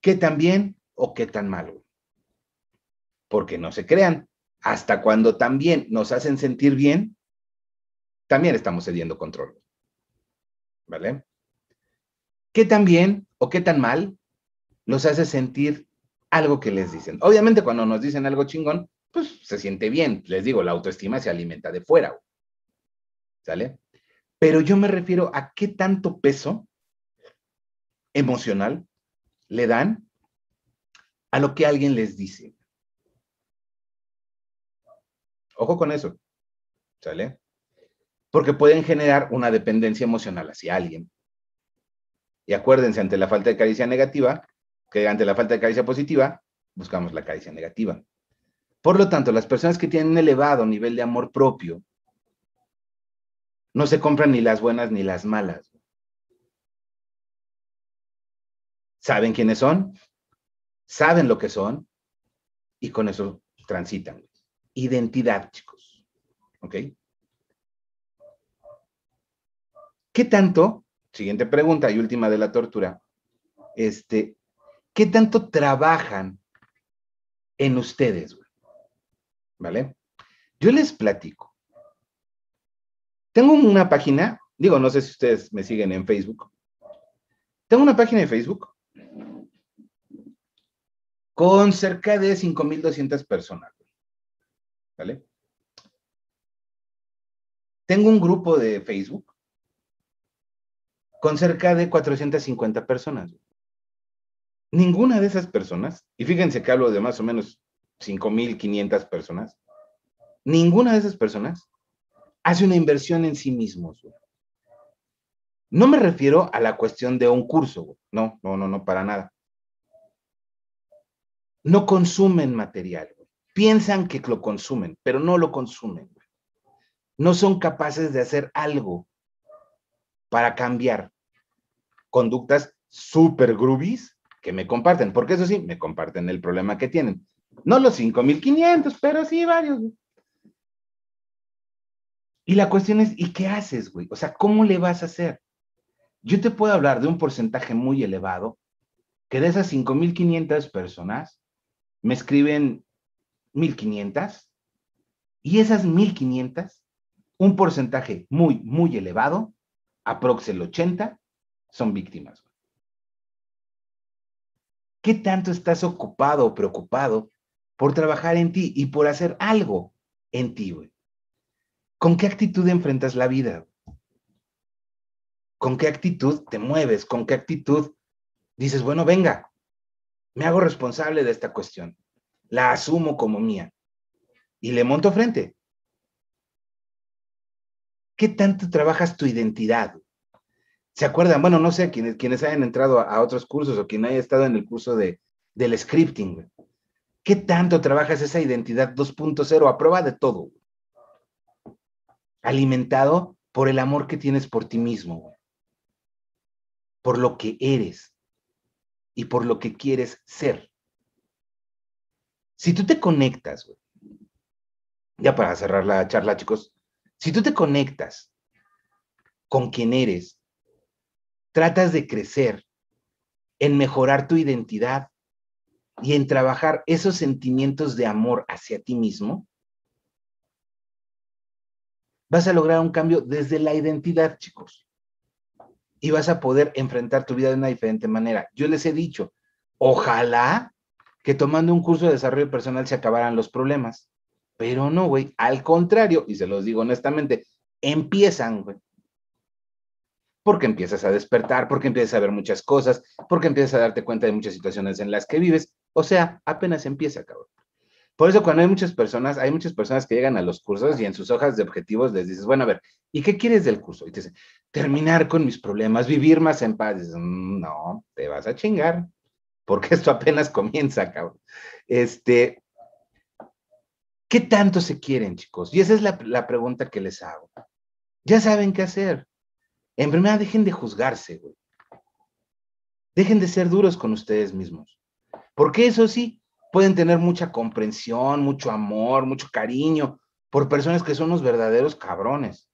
¿Qué tan bien o qué tan mal? Porque no se crean, hasta cuando también nos hacen sentir bien, también estamos cediendo control. ¿Vale? ¿Qué tan bien o qué tan mal los hace sentir algo que les dicen? Obviamente cuando nos dicen algo chingón, pues se siente bien. Les digo, la autoestima se alimenta de fuera. ¿Sale? Pero yo me refiero a qué tanto peso emocional le dan a lo que alguien les dice. Ojo con eso. ¿Sale? Porque pueden generar una dependencia emocional hacia alguien. Y acuérdense, ante la falta de caricia negativa, que ante la falta de caricia positiva, buscamos la caricia negativa. Por lo tanto, las personas que tienen un elevado nivel de amor propio no se compran ni las buenas ni las malas. Saben quiénes son, saben lo que son y con eso transitan. Identidad, chicos. ¿Ok? ¿Qué tanto, siguiente pregunta y última de la tortura, este, ¿qué tanto trabajan en ustedes? ¿vale? Yo les platico. Tengo una página, digo, no sé si ustedes me siguen en Facebook. Tengo una página de Facebook con cerca de 5.200 personas, ¿vale? Tengo un grupo de Facebook con cerca de 450 personas. Ninguna de esas personas, y fíjense que hablo de más o menos 5.500 personas, ninguna de esas personas hace una inversión en sí mismos. No me refiero a la cuestión de un curso, no, no, no, no, para nada. No consumen material, piensan que lo consumen, pero no lo consumen. No son capaces de hacer algo para cambiar conductas super groovies que me comparten, porque eso sí, me comparten el problema que tienen. No los 5.500, pero sí varios. Y la cuestión es, ¿y qué haces, güey? O sea, ¿cómo le vas a hacer? Yo te puedo hablar de un porcentaje muy elevado, que de esas 5.500 personas me escriben 1.500, y esas 1.500, un porcentaje muy, muy elevado, aprox el 80, son víctimas. ¿Qué tanto estás ocupado o preocupado por trabajar en ti y por hacer algo en ti, güey. ¿Con qué actitud enfrentas la vida? ¿Con qué actitud te mueves? ¿Con qué actitud dices, bueno, venga, me hago responsable de esta cuestión, la asumo como mía y le monto frente? ¿Qué tanto trabajas tu identidad? ¿Se acuerdan? Bueno, no sé, quienes, quienes hayan entrado a, otros cursos o quien haya estado en el curso de, del scripting. ¿Qué tanto trabajas esa identidad 2.0 a prueba de todo? Alimentado por el amor que tienes por ti mismo, por lo que eres y por lo que quieres ser. Si tú te conectas, ya para cerrar la charla, chicos, si tú te conectas con quien eres, tratas de crecer, en mejorar tu identidad, y en trabajar esos sentimientos de amor hacia ti mismo, vas a lograr un cambio desde la identidad, chicos. y vas a poder enfrentar tu vida de una diferente manera. Yo les he dicho, ojalá que tomando un curso de desarrollo personal se acabaran los problemas, pero no, güey, al contrario, y se los digo honestamente, empiezan, güey. Porque empiezas a despertar, porque empiezas a ver muchas cosas, porque empiezas a darte cuenta de muchas situaciones en las que vives. O sea, apenas empieza, cabrón. Por eso cuando hay muchas personas, hay muchas personas que llegan a los cursos y en sus hojas de objetivos les dices, bueno, a ver, ¿y qué quieres del curso? Y te dicen, terminar con mis problemas, vivir más en paz. dices, mm, no, te vas a chingar, porque esto apenas comienza, cabrón. Este, ¿qué tanto se quieren, chicos? Y esa es la, pregunta que les hago. Ya saben qué hacer. En primera, dejen de juzgarse, güey. Dejen de ser duros con ustedes mismos. Porque eso sí, pueden tener mucha comprensión, mucho amor, mucho cariño por personas que son los verdaderos cabrones.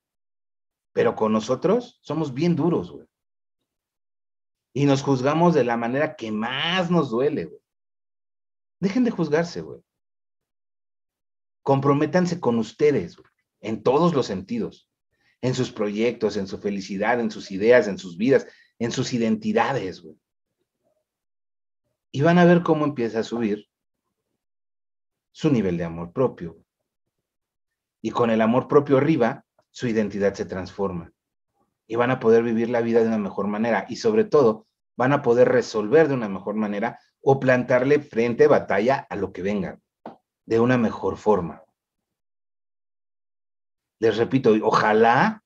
Pero con nosotros somos bien duros, güey. Y nos juzgamos de la manera que más nos duele, güey. Dejen de juzgarse, güey. Comprométanse con ustedes, en todos los sentidos. En sus proyectos, en su felicidad, en sus ideas, en sus vidas, en sus identidades, güey. Y van a ver cómo empieza a subir su nivel de amor propio. Y con el amor propio arriba, su identidad se transforma. Y van a poder vivir la vida de una mejor manera. Y sobre todo, van a poder resolver de una mejor manera o plantarle frente, batalla a lo que venga, de una mejor forma. Les repito, ojalá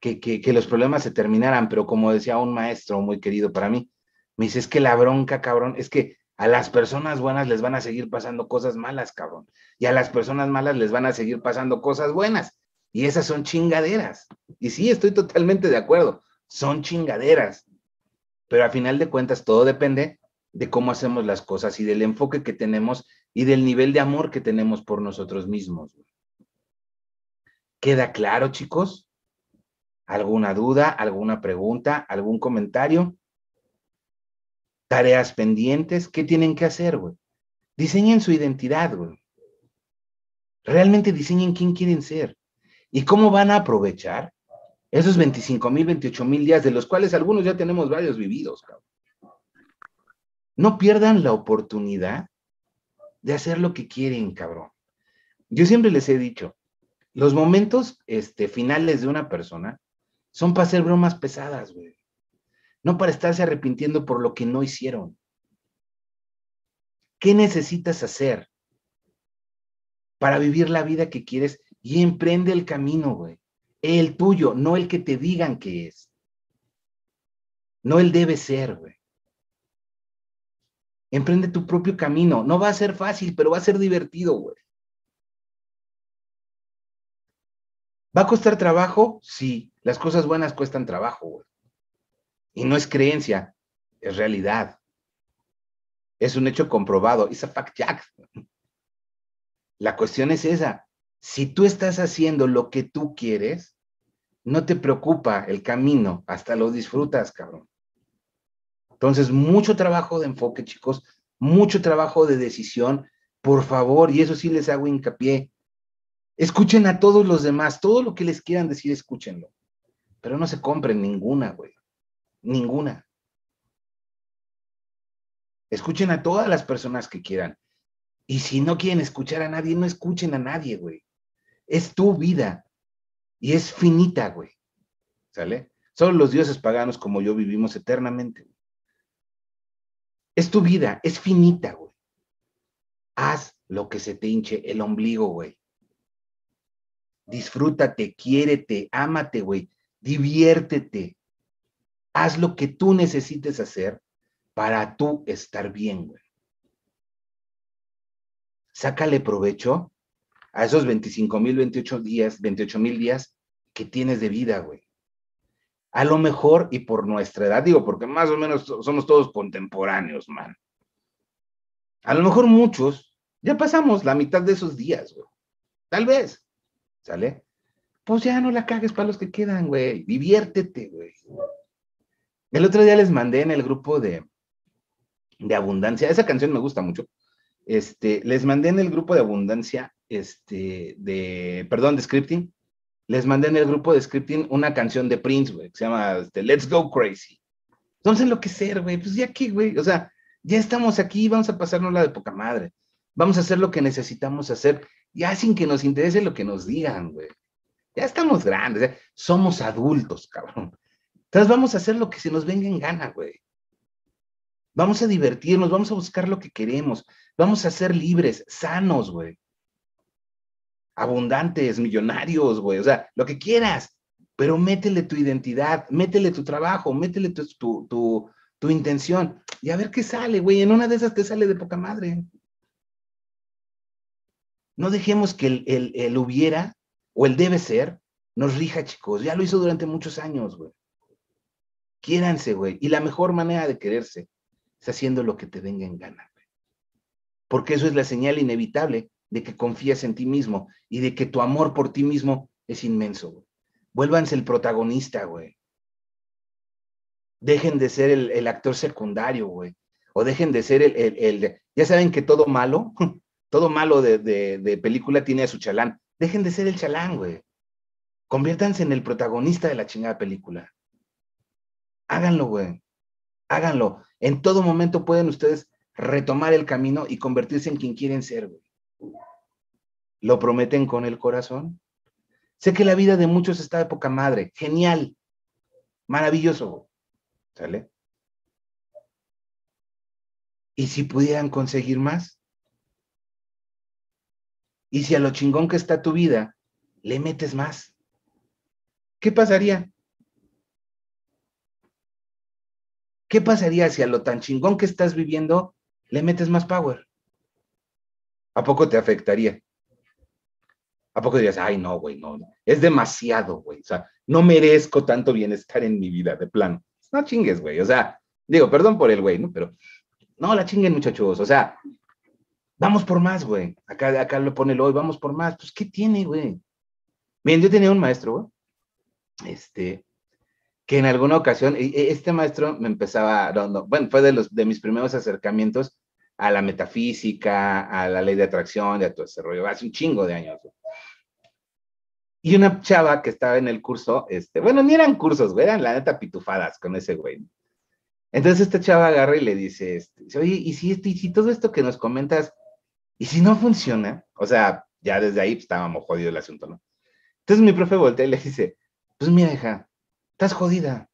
que, que, los problemas se terminaran, pero como decía un maestro muy querido para mí, me dice, es que la bronca, cabrón, es que a las personas buenas les van a seguir pasando cosas malas, cabrón. Y a las personas malas les van a seguir pasando cosas buenas. Y esas son chingaderas. Y sí, estoy totalmente de acuerdo. Son chingaderas. Pero a final de cuentas, todo depende de cómo hacemos las cosas y del enfoque que tenemos y del nivel de amor que tenemos por nosotros mismos. ¿Queda claro, chicos? ¿Alguna duda, alguna pregunta, algún comentario? Tareas pendientes, ¿qué tienen que hacer, güey? Diseñen su identidad, güey. Realmente diseñen quién quieren ser y cómo van a aprovechar esos 25 mil, 28 mil días, de los cuales algunos ya tenemos varios vividos, cabrón. No pierdan la oportunidad de hacer lo que quieren, cabrón. Yo siempre les he dicho, los momentos este, finales de una persona son para hacer bromas pesadas, güey no para estarse arrepintiendo por lo que no hicieron. ¿Qué necesitas hacer para vivir la vida que quieres? Y emprende el camino, güey. El tuyo, no el que te digan que es. No el debe ser, güey. Emprende tu propio camino. No va a ser fácil, pero va a ser divertido, güey. ¿Va a costar trabajo? Sí, las cosas buenas cuestan trabajo, güey. Y no es creencia, es realidad. Es un hecho comprobado. Es a fact jack. La cuestión es esa. Si tú estás haciendo lo que tú quieres, no te preocupa el camino, hasta lo disfrutas, cabrón. Entonces, mucho trabajo de enfoque, chicos, mucho trabajo de decisión, por favor, y eso sí les hago hincapié. Escuchen a todos los demás, todo lo que les quieran decir, escúchenlo. Pero no se compren ninguna, güey. Ninguna. Escuchen a todas las personas que quieran. Y si no quieren escuchar a nadie, no escuchen a nadie, güey. Es tu vida. Y es finita, güey. ¿Sale? Solo los dioses paganos como yo vivimos eternamente. Es tu vida, es finita, güey. Haz lo que se te hinche el ombligo, güey. Disfrútate, quiérete, ámate, güey. Diviértete haz lo que tú necesites hacer para tú estar bien, güey. Sácale provecho a esos 25 mil, 28 días, 28 mil días que tienes de vida, güey. A lo mejor, y por nuestra edad, digo, porque más o menos somos todos contemporáneos, man. A lo mejor muchos ya pasamos la mitad de esos días, güey. Tal vez, ¿sale? Pues ya no la cagues para los que quedan, güey. Diviértete, güey. El otro día les mandé en el grupo de, de abundancia, esa canción me gusta mucho. Este, les mandé en el grupo de abundancia, este, de, perdón, de scripting, les mandé en el grupo de scripting una canción de Prince, güey, que se llama este, Let's Go Crazy. Entonces, enloquecer, güey, pues ya qué, güey, o sea, ya estamos aquí, vamos a pasarnos la de poca madre. Vamos a hacer lo que necesitamos hacer, ya sin que nos interese lo que nos digan, güey. Ya estamos grandes, somos adultos, cabrón. Entonces vamos a hacer lo que se nos venga en gana, güey. Vamos a divertirnos, vamos a buscar lo que queremos, vamos a ser libres, sanos, güey. Abundantes, millonarios, güey, o sea, lo que quieras, pero métele tu identidad, métele tu trabajo, métele tu, tu, intención y a ver qué sale, güey. En una de esas te sale de poca madre. No dejemos que el, el hubiera o el debe ser nos rija, chicos. Ya lo hizo durante muchos años, güey. Quiéranse, güey. Y la mejor manera de quererse es haciendo lo que te venga en gana, güey. Porque eso es la señal inevitable de que confías en ti mismo y de que tu amor por ti mismo es inmenso, güey. Vuélvanse el protagonista, güey. Dejen de ser el, actor secundario, güey. O dejen de ser el, el, Ya saben que todo malo, todo malo de, de película tiene a su chalán. Dejen de ser el chalán, güey. Conviértanse en el protagonista de la chingada película. Háganlo, güey. Háganlo. En todo momento pueden ustedes retomar el camino y convertirse en quien quieren ser, güey. ¿Lo prometen con el corazón? Sé que la vida de muchos está de poca madre. Genial. Maravilloso, güey. ¿Sale? ¿Y si pudieran conseguir más? ¿Y si a lo chingón que está tu vida le metes más? ¿Qué pasaría? ¿Qué pasaría si a lo tan chingón que estás viviendo le metes más power? ¿A poco te afectaría? ¿A poco dirías, ay, no, güey, no, es demasiado, güey, o sea, no merezco tanto bienestar en mi vida, de plano. No chingues, güey, o sea, digo, perdón por el güey, ¿no? Pero no la chinguen, muchachos, o sea, vamos por más, güey. Acá, acá lo pone el hoy, vamos por más. Pues, ¿qué tiene, güey? Miren, yo tenía un maestro, güey, este, que en alguna ocasión, este maestro me empezaba, bueno, fue de, los, de mis primeros acercamientos a la metafísica, a la ley de atracción, de todo ese rollo, hace un chingo de años. Y una chava que estaba en el curso, este, bueno, ni eran cursos, güey, eran la neta pitufadas con ese güey. Entonces esta chava agarra y le dice, este, oye, ¿y si, y si todo esto que nos comentas, y si no funciona? O sea, ya desde ahí pues, estábamos jodidos el asunto, ¿no? Entonces mi profe voltea y le dice, pues mira, hija, estás jodida.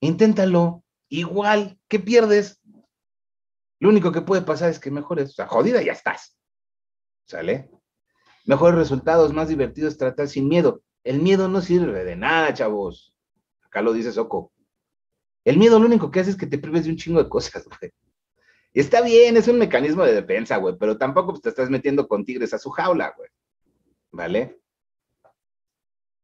Inténtalo. Igual, ¿qué pierdes? Lo único que puede pasar es que mejores. O sea, jodida ya estás. ¿Sale? Mejores resultados, más divertidos, tratar sin miedo. El miedo no sirve de nada, chavos. Acá lo dice Soco. El miedo lo único que hace es que te prives de un chingo de cosas, güey. Está bien, es un mecanismo de defensa, güey, pero tampoco pues, te estás metiendo con tigres a su jaula, güey. ¿Vale?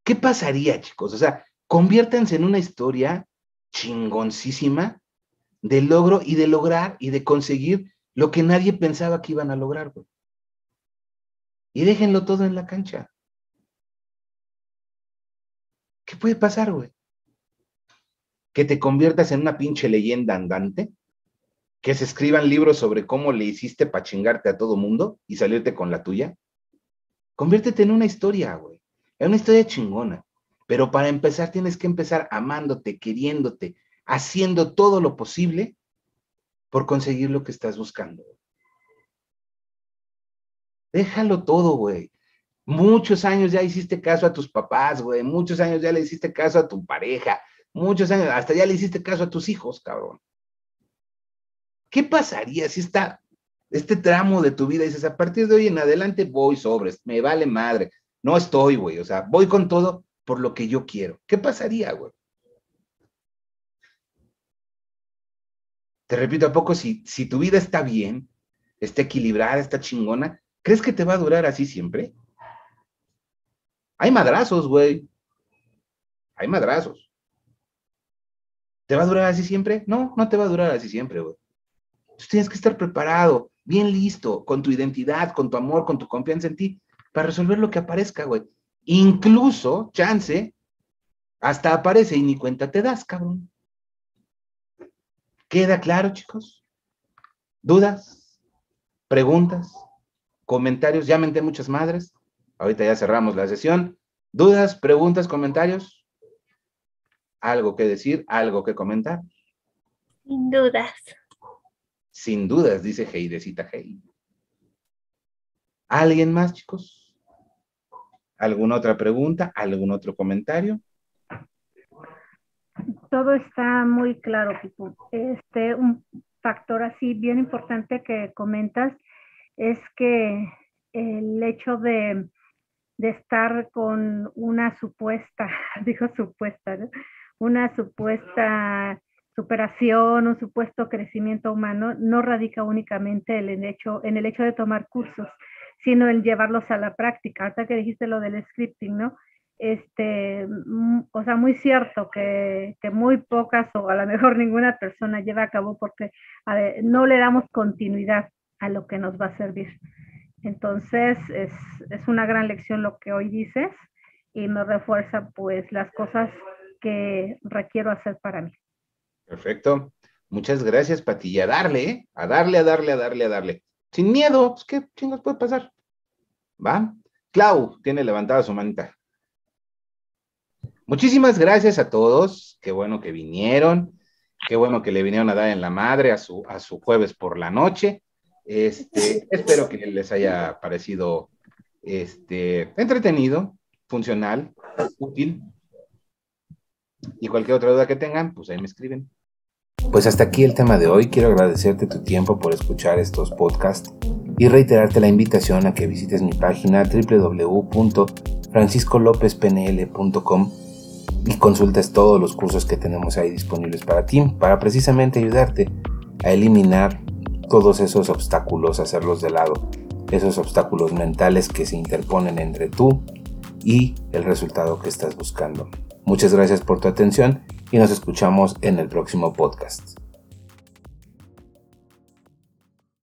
¿Qué pasaría, chicos? O sea, conviértanse en una historia chingoncísima de logro y de lograr y de conseguir lo que nadie pensaba que iban a lograr, güey y déjenlo todo en la cancha. ¿Qué puede pasar, güey? Que te conviertas en una pinche leyenda andante, que se escriban libros sobre cómo le hiciste para chingarte a todo mundo y salirte con la tuya. Conviértete en una historia, güey. En una historia chingona. Pero para empezar tienes que empezar amándote, queriéndote, haciendo todo lo posible por conseguir lo que estás buscando. Déjalo todo, güey. Muchos años ya hiciste caso a tus papás, güey. Muchos años ya le hiciste caso a tu pareja. Muchos años, hasta ya le hiciste caso a tus hijos, cabrón. ¿Qué pasaría si está este tramo de tu vida dices, a partir de hoy en adelante voy sobres, me vale madre, no estoy, güey, o sea, voy con todo por lo que yo quiero. ¿Qué pasaría, güey? Te repito, ¿a poco si, si tu vida está bien, está equilibrada, está chingona, ¿Crees que te va a durar así siempre? Hay madrazos, güey. Hay madrazos. ¿Te va a durar así siempre? No, no te va a durar así siempre, güey. Tú tienes que estar preparado, bien listo, con tu identidad, con tu amor, con tu confianza en ti, para resolver lo que aparezca, güey. Incluso, chance, hasta aparece y ni cuenta te das, cabrón. ¿Queda claro, chicos? ¿Dudas? ¿Preguntas? comentarios, ya menté muchas madres, ahorita ya cerramos la sesión, ¿Dudas, preguntas, comentarios? ¿Algo que decir? ¿Algo que comentar? Sin dudas. Sin dudas, dice Heidecita Hey. ¿Alguien más, chicos? ¿Alguna otra pregunta? ¿Algún otro comentario? Todo está muy claro, Pipo. Este, un factor así bien importante que comentas es que el hecho de, estar con una supuesta, digo supuesta, una supuesta superación, un supuesto crecimiento humano, no radica únicamente en el hecho, en el hecho de tomar cursos, sino en llevarlos a la práctica. Ahorita que dijiste lo del scripting, ¿no? Este, mm, o sea, muy cierto que, muy pocas o a lo mejor ninguna persona lleva a cabo porque no le damos continuidad a lo que nos va a servir. Entonces, es, una gran lección lo que hoy dices y me refuerza pues las cosas que requiero hacer para mí. Perfecto. Muchas gracias, Patilla. A darle, ¿eh? A darle, a darle, a darle, a darle. Sin miedo, pues qué chingos puede pasar. ¿Va? Clau tiene levantada su manita. Muchísimas gracias a todos. Qué bueno que vinieron. Qué bueno que le vinieron a dar en la madre a su, a su jueves por la noche. Este, espero que les haya parecido este, entretenido, funcional, útil. Y cualquier otra duda que tengan, pues ahí me escriben. Pues hasta aquí el tema de hoy. Quiero agradecerte tu tiempo por escuchar estos podcasts y reiterarte la invitación a que visites mi página www.franciscolopezpnl.com y consultes todos los cursos que tenemos ahí disponibles para ti, para precisamente ayudarte a eliminar todos esos obstáculos, hacerlos de lado, esos obstáculos mentales que se interponen entre tú y el resultado que estás buscando. Muchas gracias por tu atención y nos escuchamos en el próximo podcast.